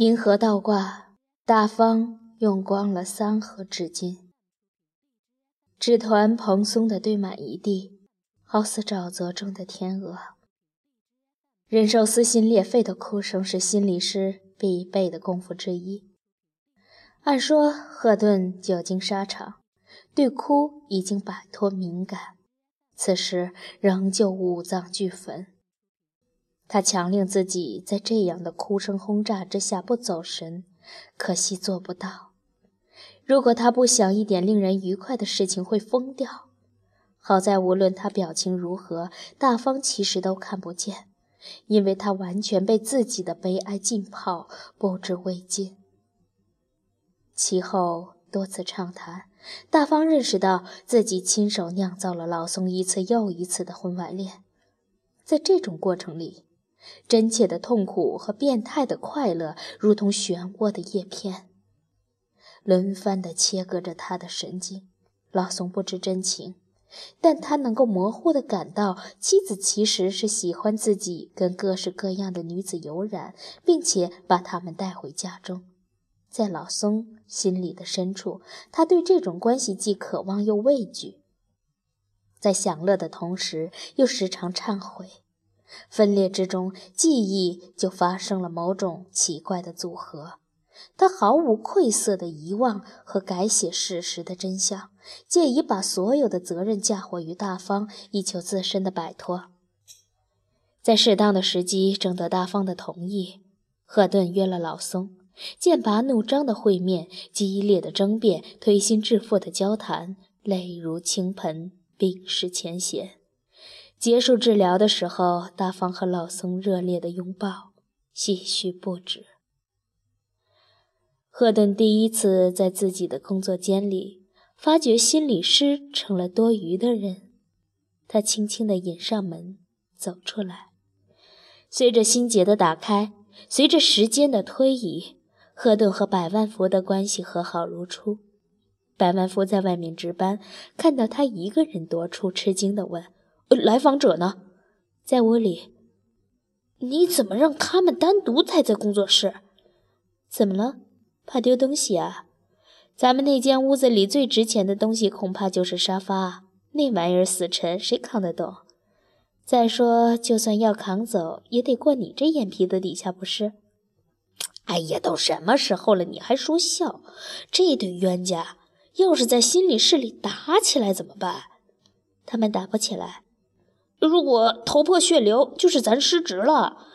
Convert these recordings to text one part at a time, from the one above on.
银河倒挂，大方用光了三盒纸巾，纸团蓬松的堆满一地，好似沼泽中的天鹅。忍受撕心裂肺的哭声是心理师必备的功夫之一。按说赫顿久经沙场，对哭已经摆脱敏感，此时仍旧五脏俱焚。他强令自己在这样的哭声轰炸之下不走神，可惜做不到。如果他不想一点令人愉快的事情，会疯掉。好在无论他表情如何，大方其实都看不见，因为他完全被自己的悲哀浸泡，不知未尽。其后多次畅谈，大方认识到自己亲手酿造了老宋一次又一次的婚外恋，在这种过程里。真切的痛苦和变态的快乐，如同漩涡的叶片，轮番地切割着他的神经。老宋不知真情，但他能够模糊地感到，妻子其实是喜欢自己跟各式各样的女子有染，并且把她们带回家中。在老宋心里的深处，他对这种关系既渴望又畏惧，在享乐的同时，又时常忏悔。分裂之中，记忆就发生了某种奇怪的组合。他毫无愧色地遗忘和改写事实的真相，借以把所有的责任嫁祸于大方，以求自身的摆脱。在适当的时机征得大方的同意，赫顿约了老松，剑拔弩张的会面，激烈的争辩，推心置腹的交谈，泪如倾盆，冰释前嫌。结束治疗的时候，大方和老宋热烈的拥抱，唏嘘不止。赫顿第一次在自己的工作间里发觉心理师成了多余的人，他轻轻地引上门，走出来。随着心结的打开，随着时间的推移，赫顿和百万福的关系和好如初。百万福在外面值班，看到他一个人多出，吃惊地问。来访者呢，在屋里。你怎么让他们单独待在工作室？怎么了？怕丢东西啊？咱们那间屋子里最值钱的东西，恐怕就是沙发。那玩意儿死沉，谁扛得动？再说，就算要扛走，也得过你这眼皮子底下，不是？哎呀，都什么时候了，你还说笑？这对冤家，要是在心理室里打起来怎么办？他们打不起来。如果头破血流，就是咱失职了。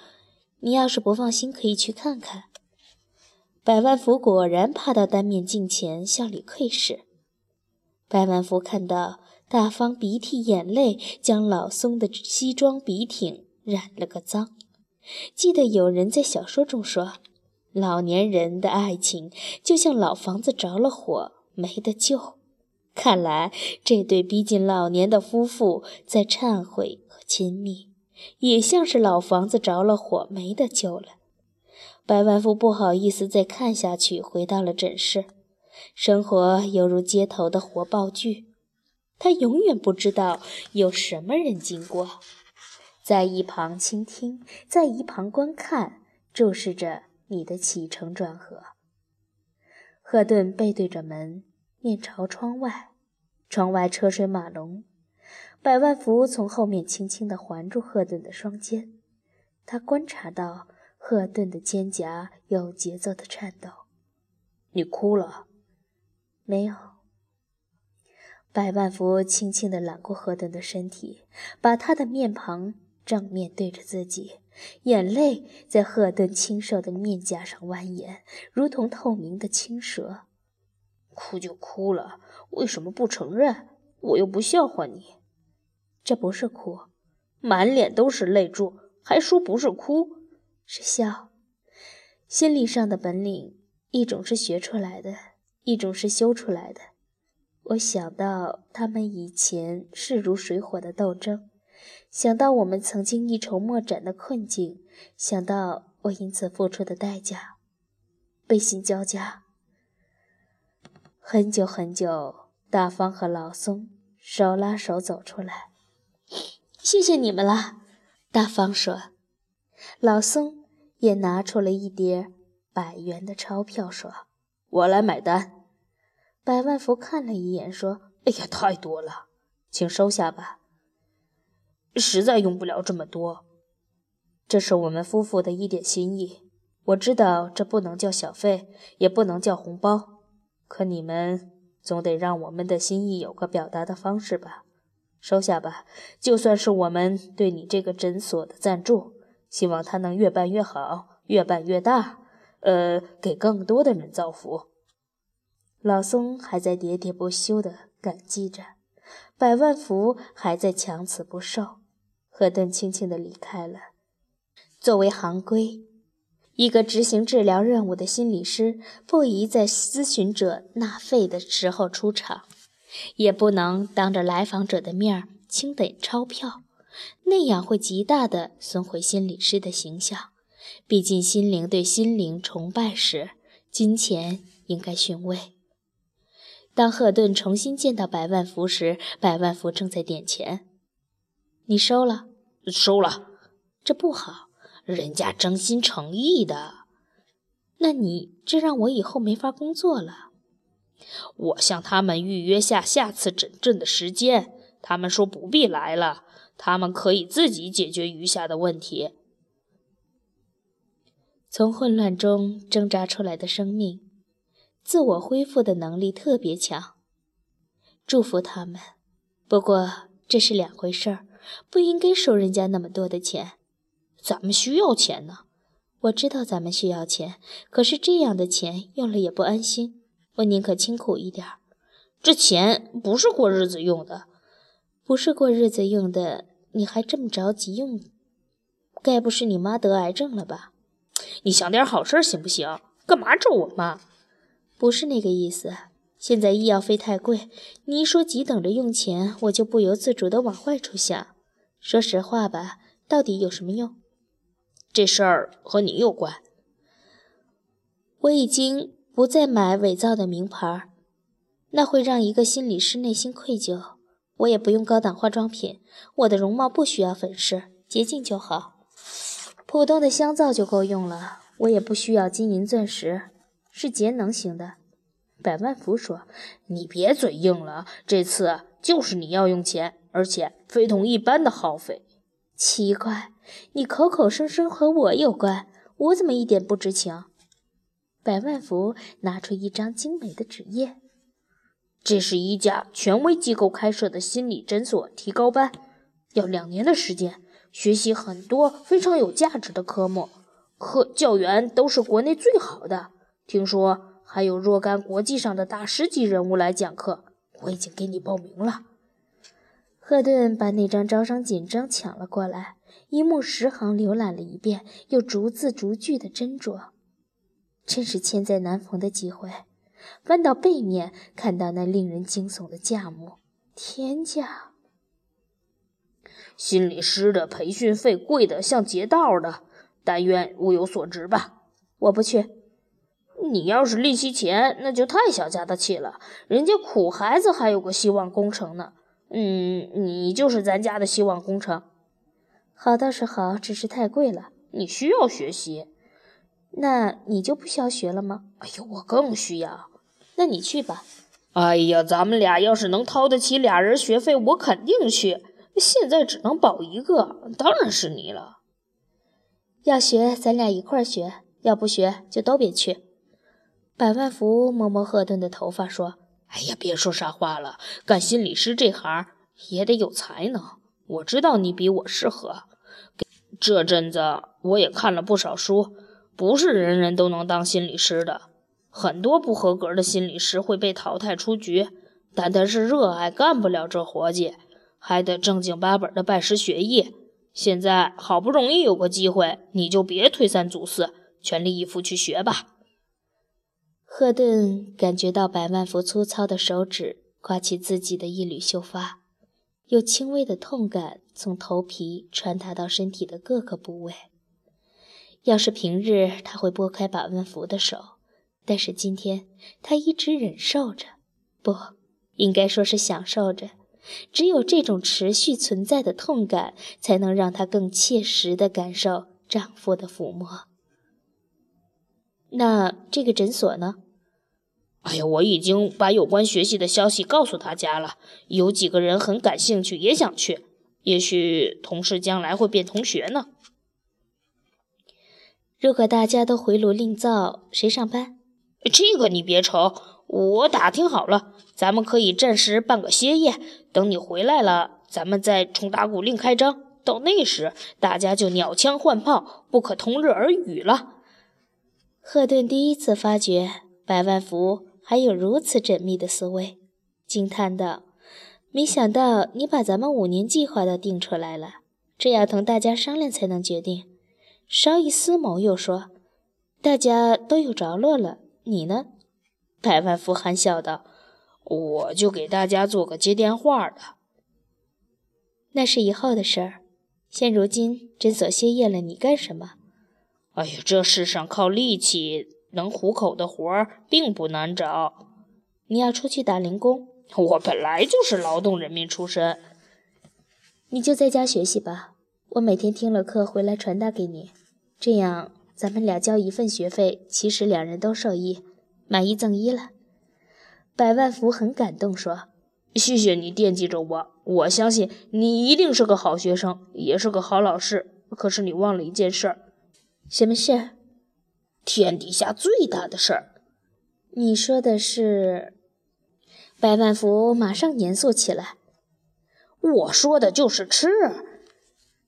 你要是不放心，可以去看看。百万福果然趴到单面镜前，向里窥视。百万福看到大方鼻涕眼泪将老松的西装笔挺染了个脏。记得有人在小说中说，老年人的爱情就像老房子着了火，没得救。看来这对逼近老年的夫妇在忏悔和亲密，也像是老房子着了火没得救了。百万富不好意思再看下去，回到了诊室。生活犹如街头的活报剧，他永远不知道有什么人经过，在一旁倾听，在一旁观看，注视着你的起承转合。赫顿背对着门。面朝窗外，窗外车水马龙。百万福从后面轻轻地环住赫顿的双肩，他观察到赫顿的肩胛有节奏的颤抖。你哭了？没有。百万福轻轻地揽过赫顿的身体，把他的面庞正面对着自己，眼泪在赫顿清瘦的面颊上蜿蜒，如同透明的青蛇。哭就哭了，为什么不承认？我又不笑话你，这不是哭，满脸都是泪珠，还说不是哭，是笑。心理上的本领，一种是学出来的，一种是修出来的。我想到他们以前势如水火的斗争，想到我们曾经一筹莫展的困境，想到我因此付出的代价，悲心交加。很久很久，大方和老松手拉手走出来。谢谢你们了，大方说。老松也拿出了一叠百元的钞票，说：“我来买单。”百万福看了一眼，说：“哎呀，太多了，请收下吧。实在用不了这么多，这是我们夫妇的一点心意。我知道这不能叫小费，也不能叫红包，可你们总得让我们的心意有个表达的方式吧。收下吧，就算是我们对你这个诊所的赞助，希望它能越办越好，越办越大，呃，给更多的人造福。”老松还在喋喋不休地感激着，百万福还在强词不受。赫顿轻轻地离开了。作为行规，一个执行治疗任务的心理师不宜在咨询者纳费的时候出场，也不能当着来访者的面清点钞票，那样会极大的损毁心理师的形象。毕竟，心灵对心灵崇拜时，金钱应该逊位。当赫顿重新见到百万福时，百万福正在点钱。你收了？收了。这不好，人家真心诚意的。那你这让我以后没法工作了。我向他们预约下下次诊症的时间，他们说不必来了，他们可以自己解决余下的问题。从混乱中挣扎出来的生命。自我恢复的能力特别强，祝福他们。不过这是两回事儿，不应该收人家那么多的钱。咱们需要钱呢。我知道咱们需要钱，可是这样的钱用了也不安心。我宁可清苦一点。这钱不是过日子用的，不是过日子用的，你还这么着急用？该不是你妈得癌症了吧？你想点好事行不行？干嘛咒我妈？不是那个意思。现在医药费太贵，你一说急等着用钱，我就不由自主的往坏处想。说实话吧，到底有什么用？这事儿和你有关。我已经不再买伪造的名牌，那会让一个心理师内心愧疚。我也不用高档化妆品，我的容貌不需要粉饰，洁净就好。普通的香皂就够用了，我也不需要金银钻石。是节能型的，百万福说：“你别嘴硬了，这次就是你要用钱，而且非同一般的耗费。”奇怪，你口口声声和我有关，我怎么一点不知情？百万福拿出一张精美的纸页：“这是一家权威机构开设的心理诊所提高班，要两年的时间，学习很多非常有价值的科目，课教员都是国内最好的。”听说还有若干国际上的大师级人物来讲课，我已经给你报名了。赫顿把那张招商简章抢了过来，一目十行浏览了一遍，又逐字逐句的斟酌。真是千载难逢的机会。翻到背面，看到那令人惊悚的价目，天价！心理师的培训费贵得像劫道的，但愿物有所值吧。我不去。你要是利息钱，那就太小家子气了。人家苦孩子还有个希望工程呢。嗯，你就是咱家的希望工程。好倒是好，只是太贵了。你需要学习，那你就不需要学了吗？哎呦，我更需要。那你去吧。哎呀，咱们俩要是能掏得起俩人学费，我肯定去。现在只能保一个，当然是你了。要学，咱俩一块儿学；要不学，就都别去。百万福摸摸赫顿的头发，说：“哎呀，别说傻话了，干心理师这行也得有才能。我知道你比我适合。这阵子我也看了不少书，不是人人都能当心理师的。很多不合格的心理师会被淘汰出局，但他是热爱，干不了这活计，还得正经八本的拜师学艺。现在好不容易有个机会，你就别推三阻四，全力以赴去学吧。”赫顿感觉到百万福粗糙的手指刮起自己的一缕秀发，有轻微的痛感从头皮传达到身体的各个部位。要是平日，他会拨开保温服的手，但是今天他一直忍受着，不应该说是享受着。只有这种持续存在的痛感，才能让他更切实地感受丈夫的抚摸。那这个诊所呢？哎呀，我已经把有关学习的消息告诉大家了，有几个人很感兴趣，也想去。也许同事将来会变同学呢。如果大家都回炉另造，谁上班？这个你别愁，我打听好了，咱们可以暂时办个歇业，等你回来了，咱们再重打鼓另开张。到那时，大家就鸟枪换炮，不可同日而语了。赫顿第一次发觉百万福还有如此缜密的思维，惊叹道：“没想到你把咱们五年计划都定出来了，这要同大家商量才能决定。”稍一思谋，又说：“大家都有着落了，你呢？”百万福含笑道：“我就给大家做个接电话的。那是以后的事儿。现如今诊所歇业了，你干什么？”“哎呀，这世上靠力气能糊口的活儿并不难找。你要出去打零工？我本来就是劳动人民出身。你就在家学习吧。”我每天听了课回来传达给你，这样咱们俩交一份学费，其实两人都受益，买一赠一了。百万福很感动，说：“谢谢你惦记着我，我相信你一定是个好学生，也是个好老师。可是你忘了一件事儿，什么事？天底下最大的事儿。你说的是？”百万福马上严肃起来：“我说的就是吃。”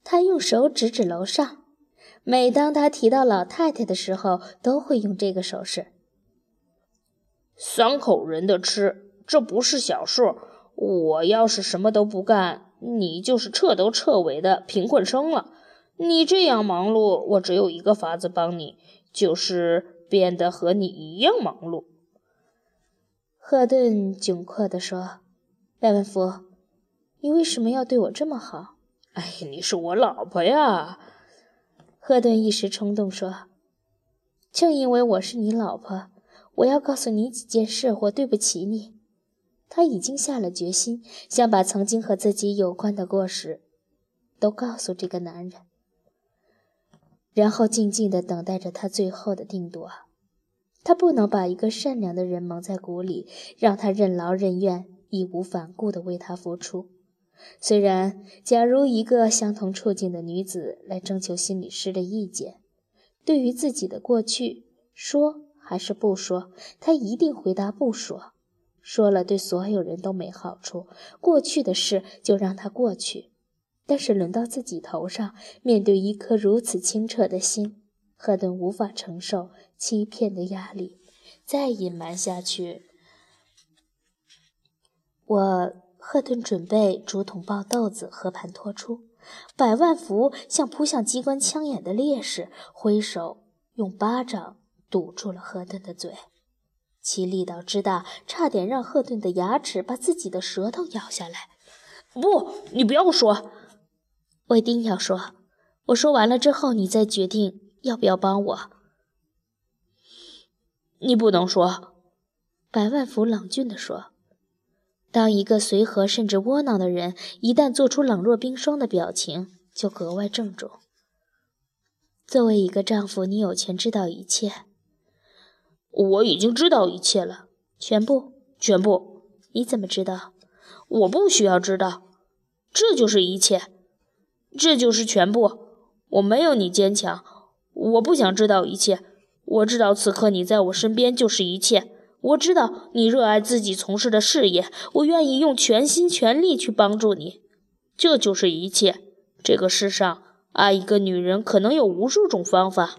他用手指指楼上，每当他提到老太太的时候，都会用这个手势。三口人的吃，这不是小数。我要是什么都不干，你就是彻头彻尾的贫困生了。你这样忙碌，我只有一个法子帮你，就是变得和你一样忙碌。赫顿窘迫地说：“戴文福，你为什么要对我这么好？”哎，你是我老婆呀！赫顿一时冲动说：“正因为我是你老婆，我要告诉你几件事，我对不起你。”他已经下了决心，想把曾经和自己有关的过失都告诉这个男人，然后静静地等待着他最后的定夺。他不能把一个善良的人蒙在鼓里，让他任劳任怨、义无反顾地为他付出。虽然，假如一个相同处境的女子来征求心理师的意见，对于自己的过去，说还是不说，她一定回答不说。说了对所有人都没好处，过去的事就让它过去。但是轮到自己头上，面对一颗如此清澈的心，赫顿无法承受欺骗的压力，再隐瞒下去，我。赫顿准备竹筒爆豆子，和盘托出。百万福像扑向机关枪眼的烈士，挥手用巴掌堵住了赫顿的嘴，其力道之大，差点让赫顿的牙齿把自己的舌头咬下来。不，你不要说，我一定要说。我说完了之后，你再决定要不要帮我。你不能说，百万福冷峻地说。当一个随和甚至窝囊的人一旦做出冷若冰霜的表情，就格外郑重。作为一个丈夫，你有权知道一切。我已经知道一切了，全部，全部。你怎么知道？我不需要知道。这就是一切，这就是全部。我没有你坚强，我不想知道一切。我知道此刻你在我身边就是一切。我知道你热爱自己从事的事业，我愿意用全心全力去帮助你，这就是一切。这个世上，爱一个女人可能有无数种方法，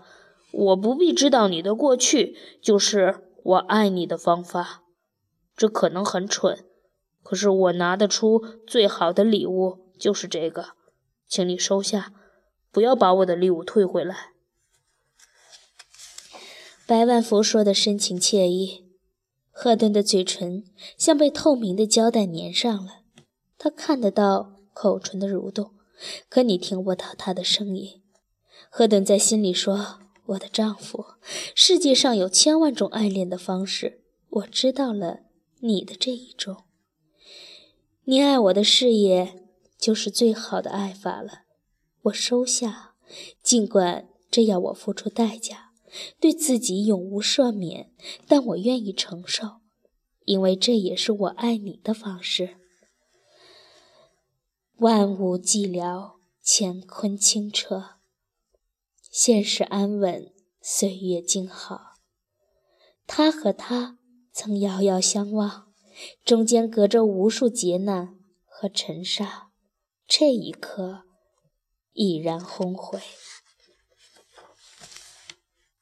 我不必知道你的过去，就是我爱你的方法。这可能很蠢，可是我拿得出最好的礼物就是这个，请你收下，不要把我的礼物退回来。白万福说的深情惬意。赫顿的嘴唇像被透明的胶带粘上了，他看得到口唇的蠕动，可你听不到他的声音。赫顿在心里说：“我的丈夫，世界上有千万种爱恋的方式，我知道了你的这一种。你爱我的事业就是最好的爱法了。我收下，尽管这要我付出代价，对自己永无赦免，但我愿意承受，因为这也是我爱你的方式。万物寂寥，乾坤清澈，现实安稳，岁月静好。他和她曾遥遥相望，中间隔着无数劫难和尘沙，这一刻已然轰毁。